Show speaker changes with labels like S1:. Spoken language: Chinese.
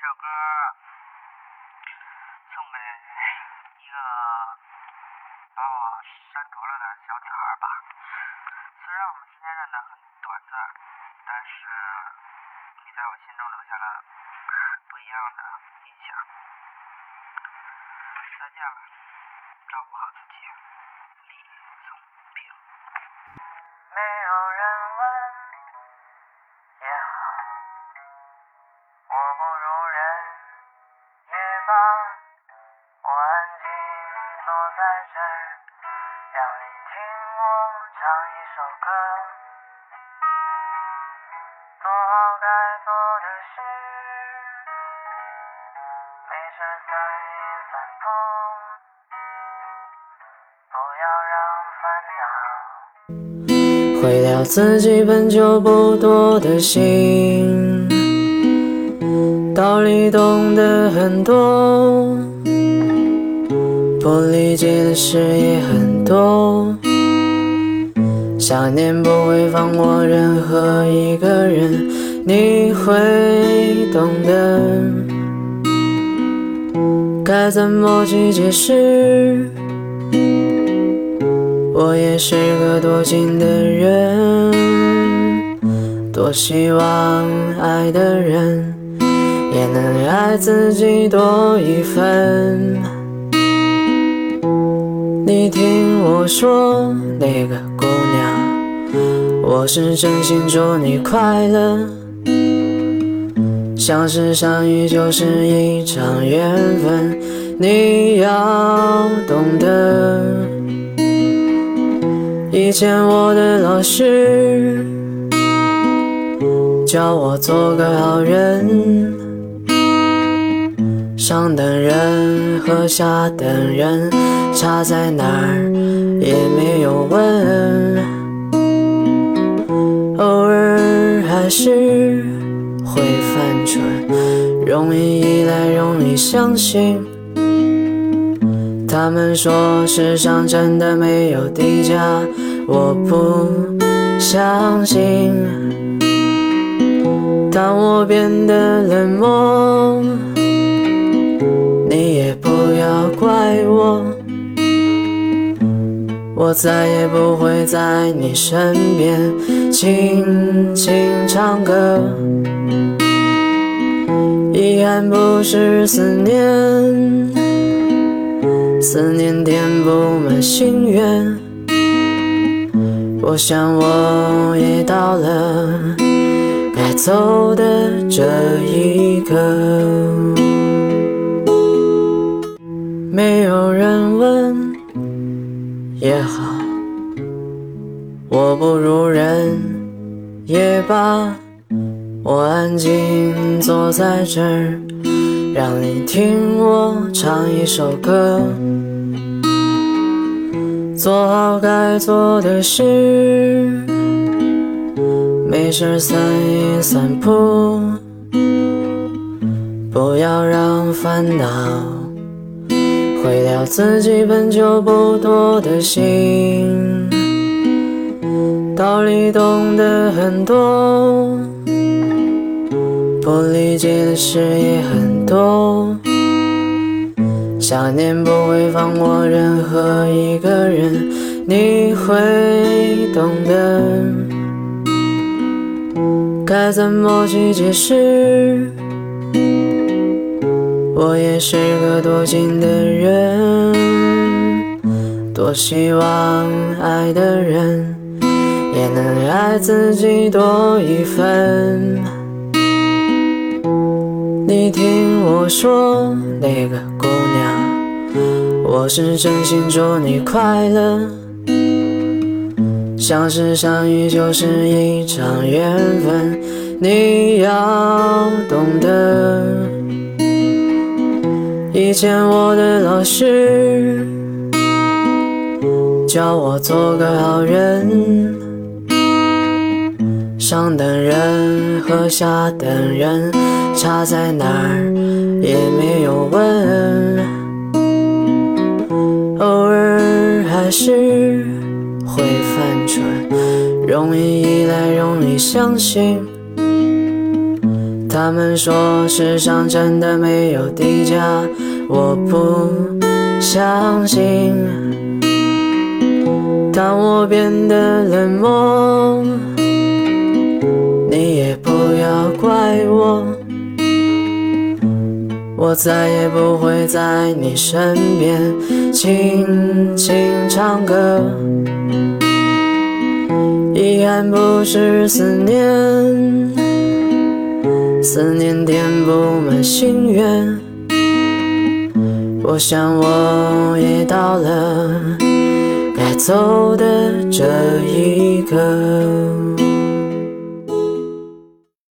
S1: 这首歌送给一个把我删除了的小女孩吧。虽然我们之间认得很短暂，但是你在我心中留下了不一样的印象。再见了，照顾好自己，李宗平。没有人坐在这儿，让你听我唱一首歌，做好该做的事，没事散一散步，不要让烦恼。毁掉自己本就不多的心，道理懂得很多，不理解的事也很多。想念不会放过任何一个人，你会懂得，该怎么去解释。我也是个多情的人，多希望爱的人也能爱自己多一分。你听我说，那个姑娘，我是真心祝你快乐。相识相遇就是一场缘分，你要懂得。以前我的老师教我做个好人，上等人和下等人差在哪儿也没有问，偶尔还是会犯蠢，容易依赖，容易相信。他们说世上真的没有低价，我不相信。当我变得冷漠，也不要怪我，我再也不会在你身边轻轻唱歌。遗憾不是思念。思念填不满心愿，我想我也到了该走的这一刻。没有人问也好，我不如人也罢，我安静坐在这儿。让你听我唱一首歌，做好该做的事，没事散一散步，不要让烦恼毁掉自己本就不多的心，道理懂得很多。不理解的事也很多，想念不会放过任何一个人，你会懂得，该怎么去解释。我也是个多情的人，多希望爱的人也能爱自己多一分。你听我说，那个姑娘，我是真心祝你快乐。相识相遇就是一场缘分，你要懂得。见我的老师教我做个好人，上等人和下等人。差在哪儿也没有问，偶尔还是会犯蠢，容易依赖，容易相信。他们说世上真的没有低价，我不相信。当我变得冷漠，你也不要怪我。我再也不会在你身边轻轻唱歌。遗憾不是思念。思念填不满心愿，我想我也到了该走的这一刻。